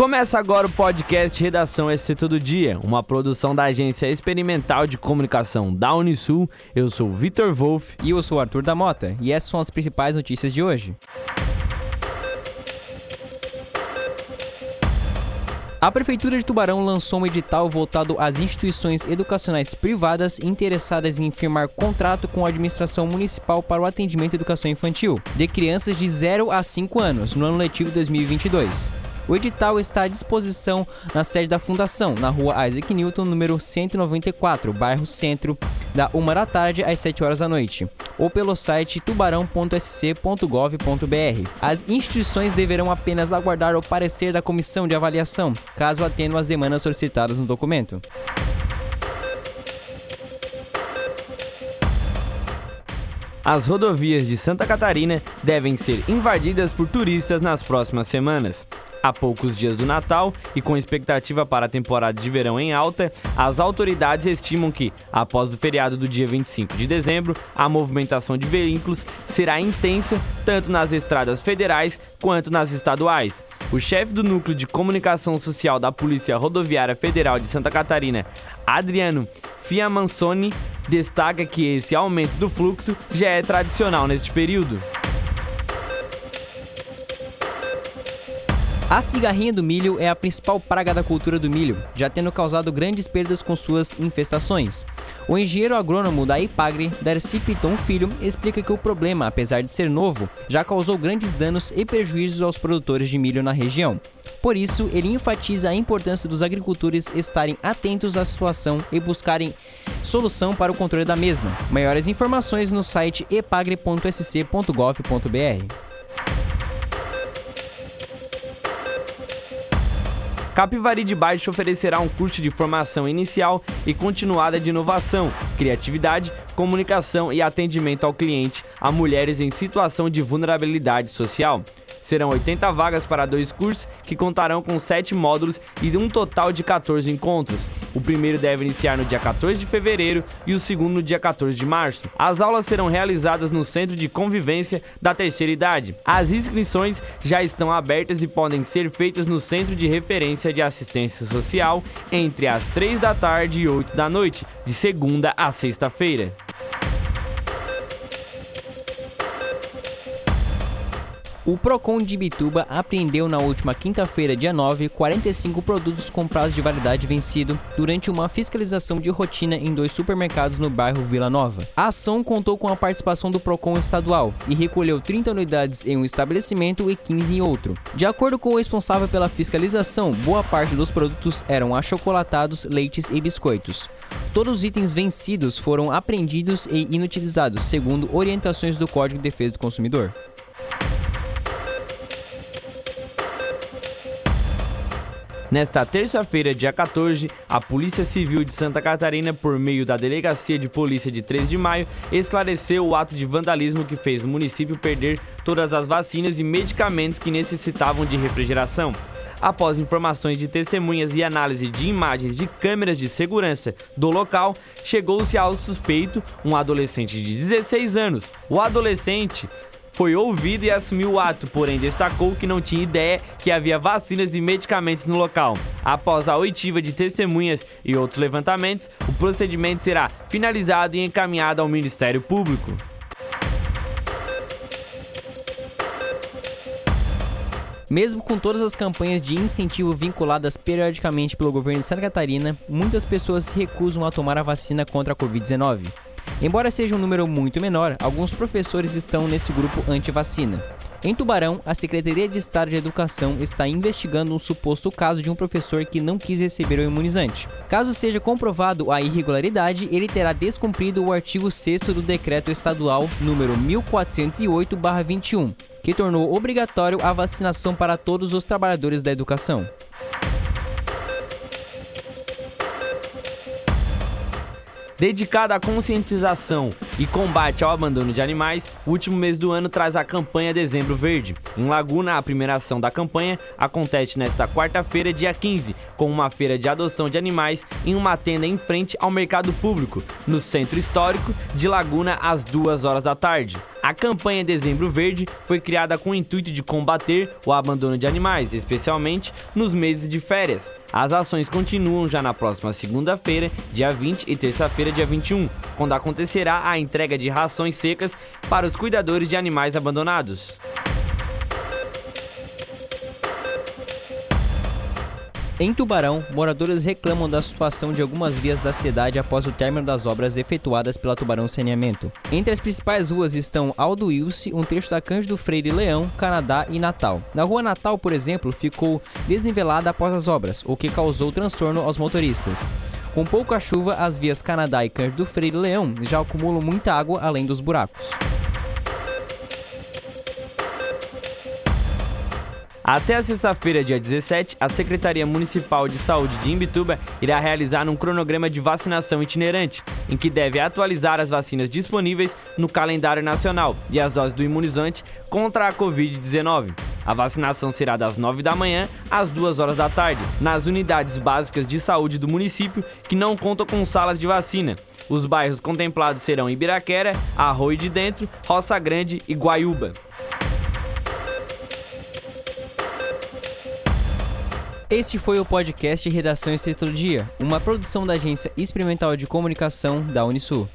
Começa agora o podcast Redação SC Todo Dia, uma produção da Agência Experimental de Comunicação da Unisul. Eu sou Vitor Wolff. E eu sou Arthur da Mota. E essas são as principais notícias de hoje. A Prefeitura de Tubarão lançou um edital voltado às instituições educacionais privadas interessadas em firmar contrato com a administração municipal para o atendimento à educação infantil de crianças de 0 a 5 anos no ano letivo 2022. O edital está à disposição na sede da Fundação, na rua Isaac Newton, número 194, bairro Centro, da 1 da tarde às 7 horas da noite, ou pelo site tubarão.sc.gov.br. As instituições deverão apenas aguardar o parecer da comissão de avaliação, caso atendam as demandas solicitadas no documento. As rodovias de Santa Catarina devem ser invadidas por turistas nas próximas semanas. A poucos dias do Natal e com expectativa para a temporada de verão em alta, as autoridades estimam que, após o feriado do dia 25 de dezembro, a movimentação de veículos será intensa tanto nas estradas federais quanto nas estaduais. O chefe do Núcleo de Comunicação Social da Polícia Rodoviária Federal de Santa Catarina, Adriano Fiamansoni, destaca que esse aumento do fluxo já é tradicional neste período. A cigarrinha do milho é a principal praga da cultura do milho, já tendo causado grandes perdas com suas infestações. O engenheiro agrônomo da Ipagre, Darcy Piton Filho, explica que o problema, apesar de ser novo, já causou grandes danos e prejuízos aos produtores de milho na região. Por isso, ele enfatiza a importância dos agricultores estarem atentos à situação e buscarem solução para o controle da mesma. Maiores informações no site epagre.sc.gov.br. Capivari de Baixo oferecerá um curso de formação inicial e continuada de inovação, criatividade, comunicação e atendimento ao cliente a mulheres em situação de vulnerabilidade social. Serão 80 vagas para dois cursos que contarão com 7 módulos e um total de 14 encontros. O primeiro deve iniciar no dia 14 de fevereiro e o segundo no dia 14 de março. As aulas serão realizadas no Centro de Convivência da Terceira Idade. As inscrições já estão abertas e podem ser feitas no Centro de Referência de Assistência Social entre as 3 da tarde e 8 da noite, de segunda a sexta-feira. O Procon de Bituba apreendeu na última quinta-feira, dia 9, 45 produtos com prazo de validade vencido durante uma fiscalização de rotina em dois supermercados no bairro Vila Nova. A ação contou com a participação do Procon estadual e recolheu 30 unidades em um estabelecimento e 15 em outro. De acordo com o responsável pela fiscalização, boa parte dos produtos eram achocolatados, leites e biscoitos. Todos os itens vencidos foram apreendidos e inutilizados, segundo orientações do Código de Defesa do Consumidor. Nesta terça-feira, dia 14, a Polícia Civil de Santa Catarina, por meio da Delegacia de Polícia de 3 de maio, esclareceu o ato de vandalismo que fez o município perder todas as vacinas e medicamentos que necessitavam de refrigeração. Após informações de testemunhas e análise de imagens de câmeras de segurança do local, chegou-se ao suspeito, um adolescente de 16 anos. O adolescente foi ouvido e assumiu o ato, porém destacou que não tinha ideia que havia vacinas e medicamentos no local. Após a oitiva de testemunhas e outros levantamentos, o procedimento será finalizado e encaminhado ao Ministério Público. Mesmo com todas as campanhas de incentivo vinculadas periodicamente pelo governo de Santa Catarina, muitas pessoas se recusam a tomar a vacina contra a Covid-19. Embora seja um número muito menor, alguns professores estão nesse grupo anti-vacina. Em Tubarão, a Secretaria de Estado de Educação está investigando um suposto caso de um professor que não quis receber o imunizante. Caso seja comprovado a irregularidade, ele terá descumprido o artigo 6 do Decreto Estadual número 1408/21, que tornou obrigatório a vacinação para todos os trabalhadores da educação. Dedicada à conscientização e combate ao abandono de animais, o último mês do ano traz a campanha Dezembro Verde. Em Laguna, a primeira ação da campanha acontece nesta quarta-feira, dia 15, com uma feira de adoção de animais em uma tenda em frente ao mercado público, no centro histórico de Laguna, às 2 horas da tarde. A campanha Dezembro Verde foi criada com o intuito de combater o abandono de animais, especialmente nos meses de férias. As ações continuam já na próxima segunda-feira, dia 20 e terça-feira, dia 21, quando acontecerá a entrega de rações secas para os cuidadores de animais abandonados. Em Tubarão, moradores reclamam da situação de algumas vias da cidade após o término das obras efetuadas pela Tubarão Saneamento. Entre as principais ruas estão Aldo Wilson, um trecho da Cândido Freire Leão, Canadá e Natal. Na rua Natal, por exemplo, ficou desnivelada após as obras, o que causou transtorno aos motoristas. Com pouca chuva, as vias Canadá e Cândido Freire Leão já acumulam muita água além dos buracos. Até a sexta-feira, dia 17, a Secretaria Municipal de Saúde de Imbituba irá realizar um cronograma de vacinação itinerante, em que deve atualizar as vacinas disponíveis no calendário nacional e as doses do imunizante contra a Covid-19. A vacinação será das 9 da manhã às 2 horas da tarde, nas unidades básicas de saúde do município que não contam com salas de vacina. Os bairros contemplados serão Ibiraquera, Arroio de Dentro, Roça Grande e Guaiúba. Este foi o podcast Redação Escrita do Dia, uma produção da Agência Experimental de Comunicação da Unisul.